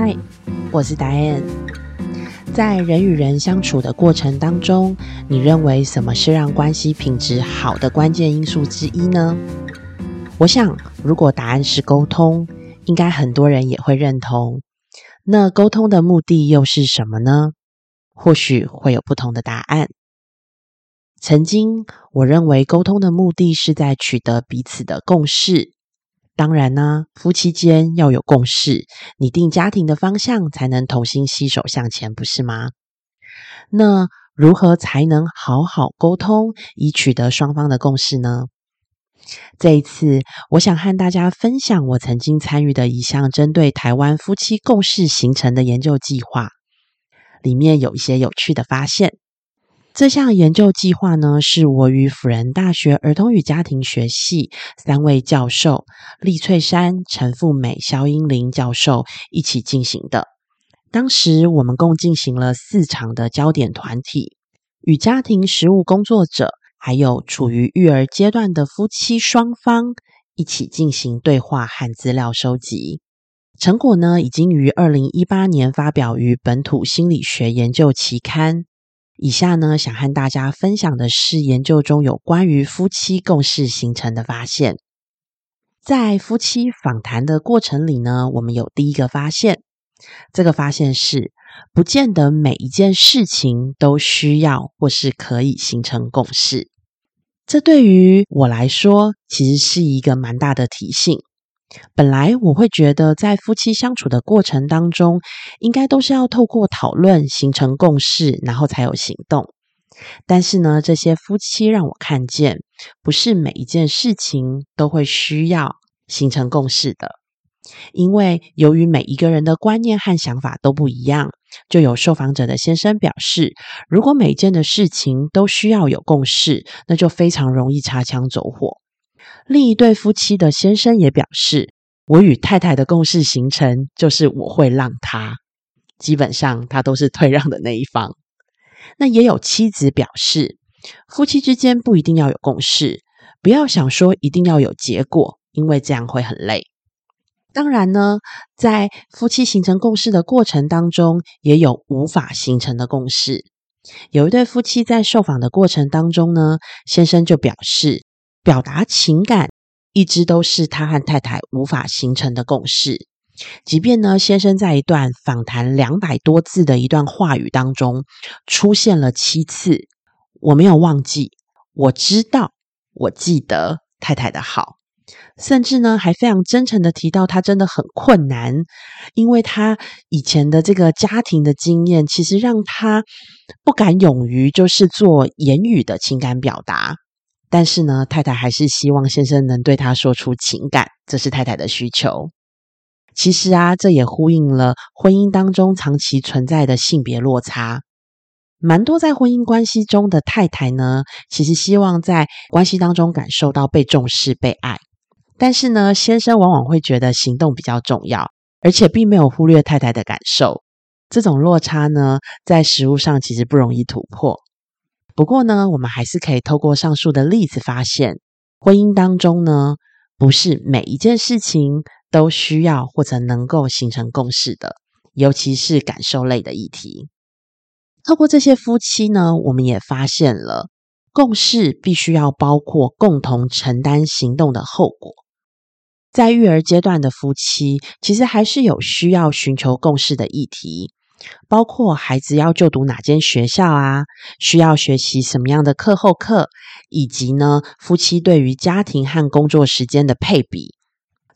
嗨，我是 Diane。在人与人相处的过程当中，你认为什么是让关系品质好的关键因素之一呢？我想，如果答案是沟通，应该很多人也会认同。那沟通的目的又是什么呢？或许会有不同的答案。曾经，我认为沟通的目的是在取得彼此的共识。当然呢，夫妻间要有共识，拟定家庭的方向，才能同心携手向前，不是吗？那如何才能好好沟通，以取得双方的共识呢？这一次，我想和大家分享我曾经参与的一项针对台湾夫妻共识形成的研究计划，里面有一些有趣的发现。这项研究计划呢，是我与辅仁大学儿童与家庭学系三位教授厉翠珊、陈富美、肖英玲教授一起进行的。当时我们共进行了四场的焦点团体，与家庭实务工作者，还有处于育儿阶段的夫妻双方一起进行对话和资料收集。成果呢，已经于二零一八年发表于本土心理学研究期刊。以下呢，想和大家分享的是研究中有关于夫妻共识形成的发现。在夫妻访谈的过程里呢，我们有第一个发现，这个发现是，不见得每一件事情都需要或是可以形成共识。这对于我来说，其实是一个蛮大的提醒。本来我会觉得，在夫妻相处的过程当中，应该都是要透过讨论形成共识，然后才有行动。但是呢，这些夫妻让我看见，不是每一件事情都会需要形成共识的。因为由于每一个人的观念和想法都不一样，就有受访者的先生表示，如果每件的事情都需要有共识，那就非常容易擦枪走火。另一对夫妻的先生也表示，我与太太的共识形成就是我会让他，基本上他都是退让的那一方。那也有妻子表示，夫妻之间不一定要有共识，不要想说一定要有结果，因为这样会很累。当然呢，在夫妻形成共识的过程当中，也有无法形成的共识。有一对夫妻在受访的过程当中呢，先生就表示。表达情感一直都是他和太太无法形成的共识。即便呢，先生在一段访谈两百多字的一段话语当中出现了七次，我没有忘记，我知道，我记得太太的好，甚至呢还非常真诚的提到他真的很困难，因为他以前的这个家庭的经验，其实让他不敢勇于就是做言语的情感表达。但是呢，太太还是希望先生能对她说出情感，这是太太的需求。其实啊，这也呼应了婚姻当中长期存在的性别落差。蛮多在婚姻关系中的太太呢，其实希望在关系当中感受到被重视、被爱。但是呢，先生往往会觉得行动比较重要，而且并没有忽略太太的感受。这种落差呢，在实物上其实不容易突破。不过呢，我们还是可以透过上述的例子发现，婚姻当中呢，不是每一件事情都需要或者能够形成共识的，尤其是感受类的议题。透过这些夫妻呢，我们也发现了共识必须要包括共同承担行动的后果。在育儿阶段的夫妻，其实还是有需要寻求共识的议题。包括孩子要就读哪间学校啊，需要学习什么样的课后课，以及呢，夫妻对于家庭和工作时间的配比，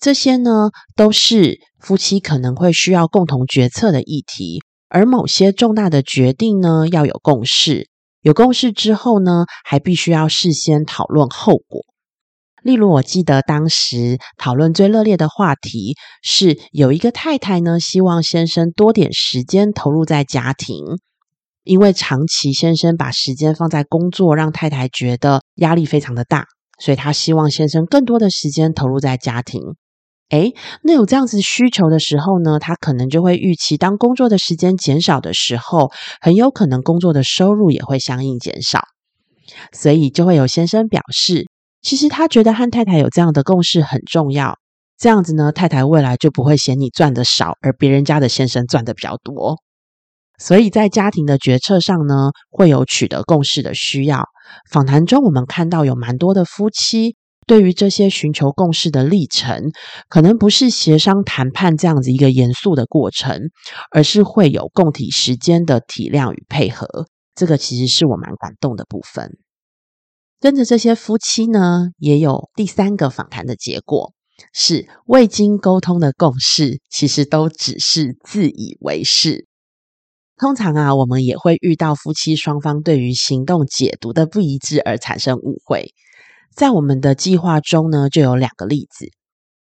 这些呢，都是夫妻可能会需要共同决策的议题。而某些重大的决定呢，要有共识，有共识之后呢，还必须要事先讨论后果。例如，我记得当时讨论最热烈的话题是，有一个太太呢，希望先生多点时间投入在家庭，因为长期先生把时间放在工作，让太太觉得压力非常的大，所以她希望先生更多的时间投入在家庭。诶，那有这样子需求的时候呢，他可能就会预期，当工作的时间减少的时候，很有可能工作的收入也会相应减少，所以就会有先生表示。其实他觉得和太太有这样的共识很重要，这样子呢，太太未来就不会嫌你赚的少，而别人家的先生赚的比较多。所以在家庭的决策上呢，会有取得共识的需要。访谈中，我们看到有蛮多的夫妻对于这些寻求共识的历程，可能不是协商谈判这样子一个严肃的过程，而是会有共体时间的体谅与配合。这个其实是我蛮感动的部分。跟着这些夫妻呢，也有第三个访谈的结果，是未经沟通的共识，其实都只是自以为是。通常啊，我们也会遇到夫妻双方对于行动解读的不一致而产生误会。在我们的计划中呢，就有两个例子，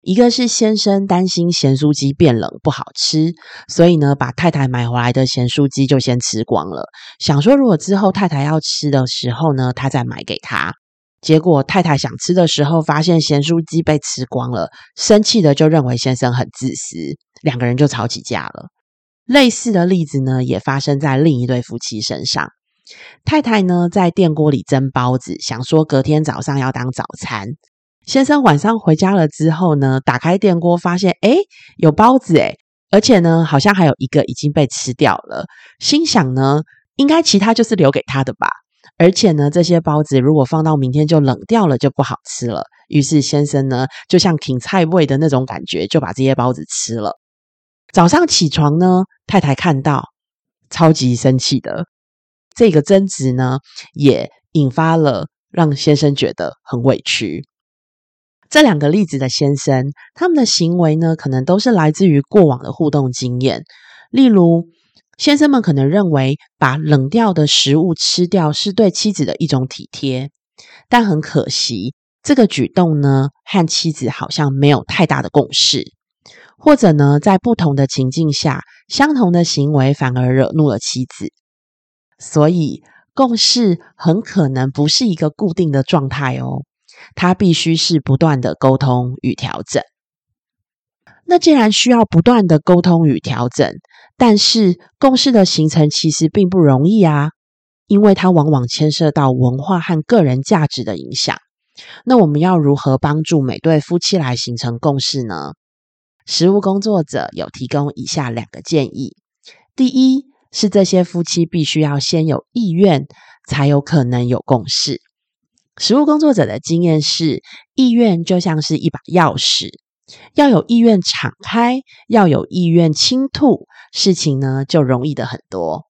一个是先生担心咸酥鸡变冷不好吃，所以呢，把太太买回来的咸酥鸡就先吃光了，想说如果之后太太要吃的时候呢，他再买给她。结果太太想吃的时候，发现咸酥鸡被吃光了，生气的就认为先生很自私，两个人就吵起架了。类似的例子呢，也发生在另一对夫妻身上。太太呢，在电锅里蒸包子，想说隔天早上要当早餐。先生晚上回家了之后呢，打开电锅发现，哎，有包子哎，而且呢，好像还有一个已经被吃掉了。心想呢，应该其他就是留给他的吧。而且呢，这些包子如果放到明天就冷掉了，就不好吃了。于是先生呢，就像挺菜味的那种感觉，就把这些包子吃了。早上起床呢，太太看到超级生气的这个争执呢，也引发了让先生觉得很委屈。这两个例子的先生，他们的行为呢，可能都是来自于过往的互动经验。例如，先生们可能认为把冷掉的食物吃掉是对妻子的一种体贴，但很可惜，这个举动呢，和妻子好像没有太大的共识。或者呢，在不同的情境下，相同的行为反而惹怒了妻子，所以共识很可能不是一个固定的状态哦，它必须是不断的沟通与调整。那既然需要不断的沟通与调整，但是共识的形成其实并不容易啊，因为它往往牵涉到文化和个人价值的影响。那我们要如何帮助每对夫妻来形成共识呢？实务工作者有提供以下两个建议：第一是这些夫妻必须要先有意愿，才有可能有共识。食物工作者的经验是，意愿就像是一把钥匙，要有意愿敞开，要有意愿倾吐，事情呢就容易的很多。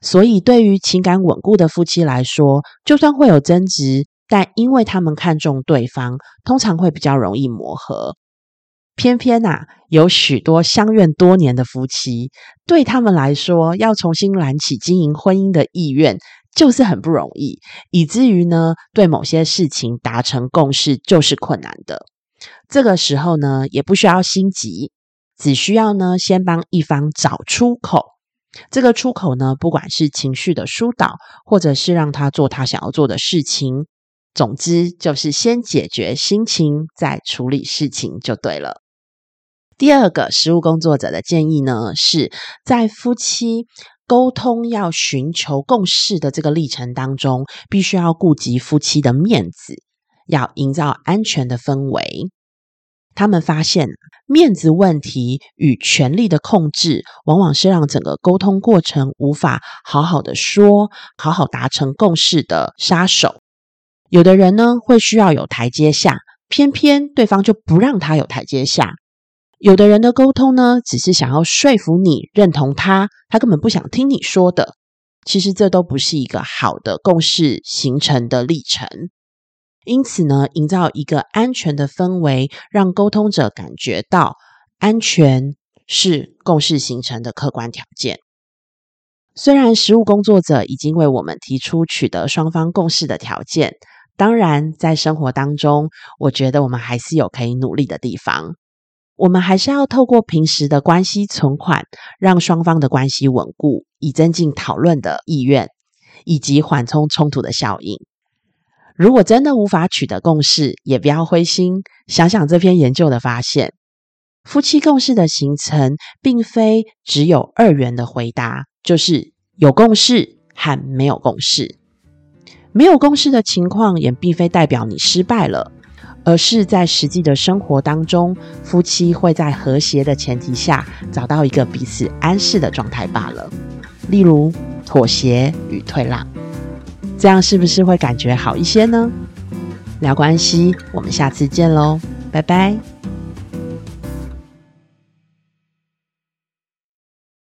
所以，对于情感稳固的夫妻来说，就算会有争执，但因为他们看重对方，通常会比较容易磨合。偏偏呐，有许多相怨多年的夫妻，对他们来说，要重新燃起经营婚姻的意愿，就是很不容易，以至于呢，对某些事情达成共识就是困难的。这个时候呢，也不需要心急，只需要呢，先帮一方找出口。这个出口呢，不管是情绪的疏导，或者是让他做他想要做的事情，总之就是先解决心情，再处理事情就对了。第二个实务工作者的建议呢，是在夫妻沟通要寻求共识的这个历程当中，必须要顾及夫妻的面子，要营造安全的氛围。他们发现，面子问题与权力的控制，往往是让整个沟通过程无法好好的说、好好达成共识的杀手。有的人呢，会需要有台阶下，偏偏对方就不让他有台阶下。有的人的沟通呢，只是想要说服你认同他，他根本不想听你说的。其实这都不是一个好的共识形成的历程。因此呢，营造一个安全的氛围，让沟通者感觉到安全是共识形成的客观条件。虽然实务工作者已经为我们提出取得双方共识的条件，当然在生活当中，我觉得我们还是有可以努力的地方。我们还是要透过平时的关系存款，让双方的关系稳固，以增进讨论的意愿，以及缓冲冲突的效应。如果真的无法取得共识，也不要灰心。想想这篇研究的发现，夫妻共识的形成，并非只有二元的回答，就是有共识和没有共识。没有共识的情况，也并非代表你失败了。而是在实际的生活当中，夫妻会在和谐的前提下，找到一个彼此安适的状态罢了。例如妥协与退让，这样是不是会感觉好一些呢？聊关系，我们下次见喽，拜拜。